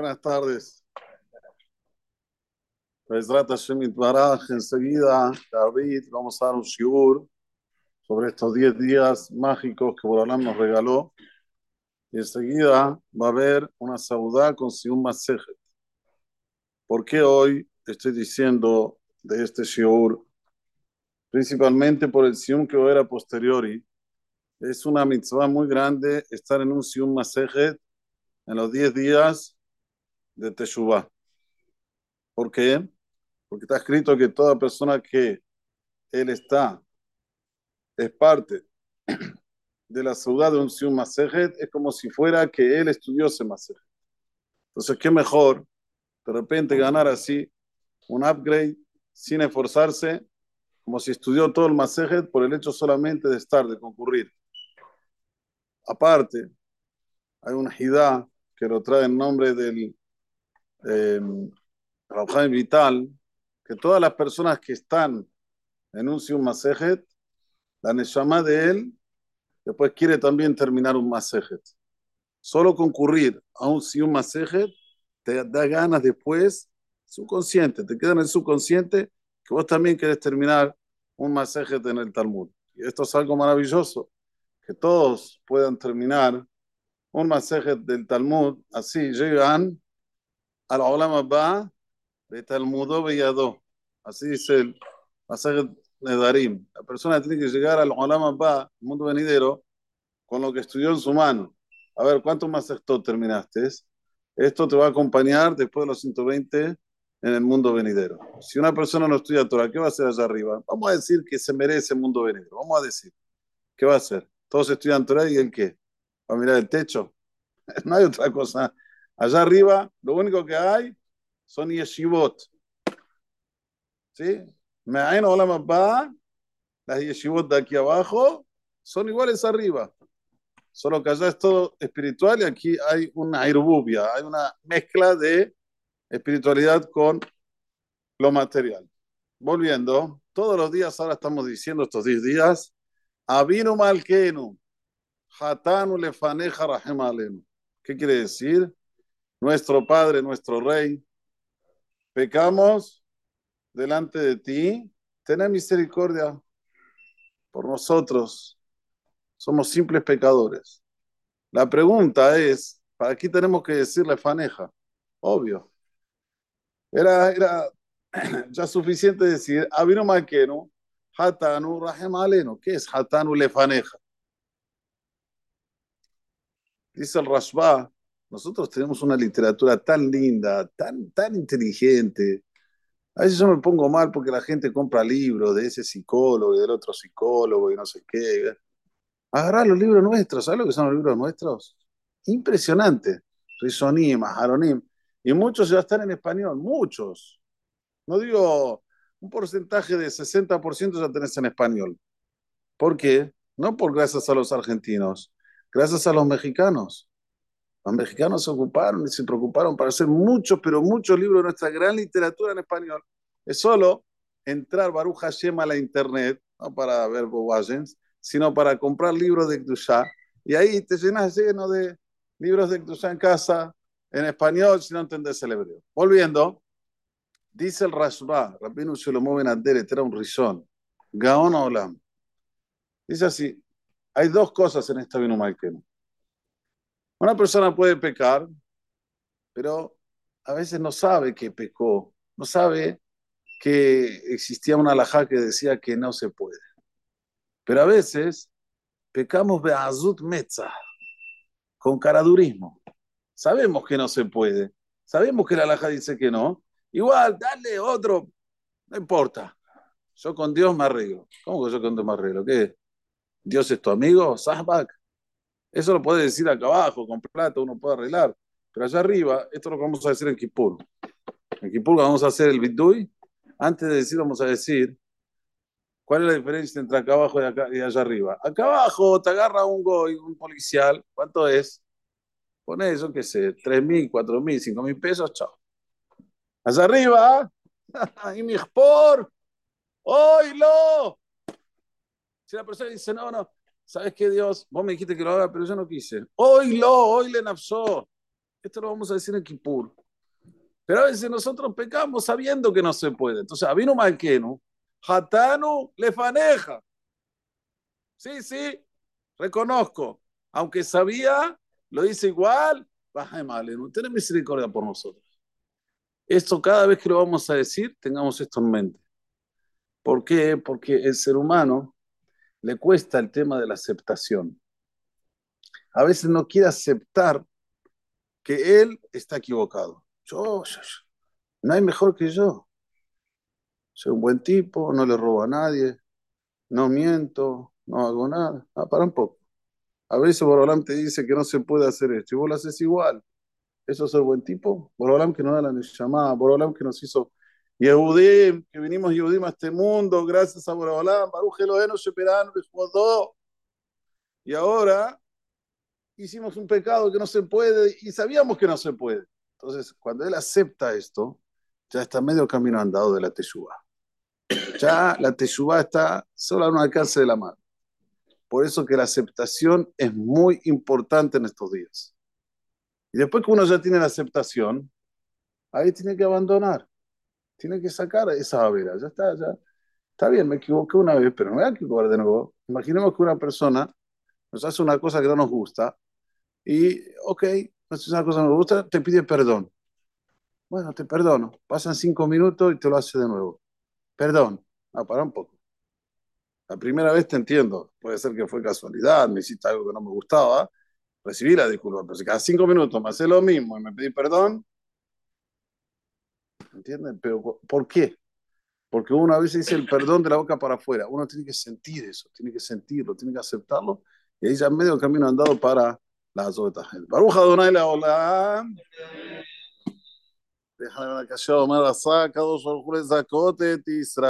Buenas tardes. Bezrat Hashem enseguida, David, vamos a dar un shiur sobre estos 10 días mágicos que Boralam nos regaló. Y enseguida va a haber una saudá con Sium Masejet. ¿Por qué hoy estoy diciendo de este shiur? Principalmente por el Sium que va a a posteriori. Es una mitzvah muy grande estar en un Sium Masejet en los 10 días de Teshuvah. ¿Por qué? Porque está escrito que toda persona que él está es parte de la ciudad de un Sium Masejet, es como si fuera que él estudió ese Masejet. Entonces, qué mejor de repente ganar así un upgrade sin esforzarse, como si estudió todo el Masejet por el hecho solamente de estar, de concurrir. Aparte, hay una hidá que lo trae en nombre del eh, Vital, que todas las personas que están en un Sium Masejet, la Neshama de él, después quiere también terminar un Masejet. Solo concurrir a un Sium Masejet te da ganas después, subconsciente, te queda en el subconsciente que vos también querés terminar un Masejet en el Talmud. Y esto es algo maravilloso, que todos puedan terminar un Masejet del Talmud, así llegan al Olam Abba de Talmudo Beyado. Así dice el Masejet Nedarim. La persona tiene que llegar al Olam Abba, el mundo venidero, con lo que estudió en su mano. A ver, ¿cuántos Masejetot terminaste? Esto te va a acompañar después de los 120 en el mundo venidero. Si una persona no estudia Torah, ¿qué va a hacer allá arriba? Vamos a decir que se merece el mundo venidero. Vamos a decir. ¿Qué va a hacer? Todos estudian Torah y el qué? ¿Va a mirar el techo? No hay otra cosa. Allá arriba, lo único que hay son yeshivot. ¿Sí? Me hay más va, las yeshivot de aquí abajo son iguales arriba. Solo que allá es todo espiritual y aquí hay una airbubia, hay una mezcla de espiritualidad con lo material. Volviendo, todos los días ahora estamos diciendo estos 10 días, Avinu Malkenu, Hatanu Lefaneja. ¿Qué quiere decir? Nuestro Padre, nuestro Rey, pecamos delante de ti, ten misericordia por nosotros. Somos simples pecadores. La pregunta es, ¿para qué tenemos que decirle faneja? Obvio. Era, era ya suficiente decir, Avino Malkenu, Hatanu Rahem Alenu. ¿Qué es Hatanu Lefaneja? Dice el Rashba, nosotros tenemos una literatura tan linda, tan, tan inteligente. A veces yo me pongo mal porque la gente compra libros de ese psicólogo y del otro psicólogo y no sé qué. Agarrar los libros nuestros, ¿sabes lo que son los libros nuestros? Impresionante. Rizonim, Aharonim. Y muchos ya están en español, muchos. No digo un porcentaje de 60% ya tenés en español. ¿Por qué? No por gracias a los argentinos, gracias a los mexicanos. Los mexicanos se ocuparon y se preocuparon para hacer muchos, pero muchos libros de nuestra gran literatura en español. Es solo entrar Baruch Hashem a la internet, no para ver bobagens, sino para comprar libros de Kdusha. Y ahí te llenas lleno de libros de Kdusha en casa, en español, si no entendés el hebreo. Volviendo, dice el Rashba, Rabino Shlomo Ben Aderet, era un rizón, Gaon Olam. Dice así, hay dos cosas en esta vino Malkenu. Una persona puede pecar, pero a veces no sabe que pecó, no sabe que existía una alajá que decía que no se puede. Pero a veces pecamos azut metza, con caradurismo. Sabemos que no se puede, sabemos que la alajá dice que no. Igual, dale otro, no importa. Yo con Dios me arreglo. ¿Cómo que yo con Dios me arreglo? ¿Qué? ¿Dios es tu amigo? Sahbak. Eso lo puede decir acá abajo, con plata, uno puede arreglar. Pero allá arriba, esto es lo que vamos a decir en Kipur. En Kipur vamos a hacer el bidui. Antes de decir, vamos a decir, ¿cuál es la diferencia entre acá abajo y, acá, y allá arriba? Acá abajo te agarra un goy, un policial. ¿Cuánto es? Pone eso, qué sé, 3 mil, 4 mil, 5 mil pesos, chao. Allá arriba, y mi por, oílo. Si la persona dice, no, no, ¿sabes qué, Dios? Vos me dijiste que lo haga, pero yo no quise. Oílo, oíle nafsó. Esto lo vamos a decir en Kippur. Pero a veces nosotros pecamos sabiendo que no se puede. Entonces, Avino Malkenu, Hatanu Lefaneja. Sí, sí, reconozco. Aunque sabía, lo dice igual, baja no ten misericordia por nosotros. Esto cada vez que lo vamos a decir, tengamos esto en mente. ¿Por qué? Porque el ser humano le cuesta el tema de la aceptación. A veces no quiere aceptar que él está equivocado. Yo, yo, no hay mejor que yo. Soy un buen tipo, no le robo a nadie, no miento, no hago nada. Ah, para un poco. A veces Borolam te dice que no se puede hacer esto y vos lo haces igual. ¿Eso es el buen tipo? Borolam que nos da la llamada, Borolam que nos hizo Yehudim, que vinimos Yehudim a este mundo, gracias a Borolam, Baruch Elohenu Sheperanu todo. Y ahora hicimos un pecado que no se puede y sabíamos que no se puede. Entonces, cuando él acepta esto, ya está medio camino andado de la Teshuvah. Ya la Teshuvah está solo a un alcance de la mano. Por eso que la aceptación es muy importante en estos días. Y después que uno ya tiene la aceptación, ahí tiene que abandonar. Tiene que sacar esa babera. Ya está, ya. Está bien, me equivoqué una vez, pero no me voy a equivocar de nuevo. Imaginemos que una persona nos hace una cosa que no nos gusta y, ok, nos hace una cosa que no nos gusta, te pide perdón. Bueno, te perdono. Pasan cinco minutos y te lo hace de nuevo. Perdón. Ah, para un poco. La primera vez te entiendo, puede ser que fue casualidad, me hiciste algo que no me gustaba, recibí la disculpa, pero si cada cinco minutos me hace lo mismo y me pedí perdón, ¿entienden? Pero ¿por qué? Porque uno a veces dice el perdón de la boca para afuera, uno tiene que sentir eso, tiene que sentirlo, tiene que aceptarlo, y ahí ya medio camino andado para las otras gente. Baruja Donai la hola. Déjame la callado, me la saca, dos orjules zacote,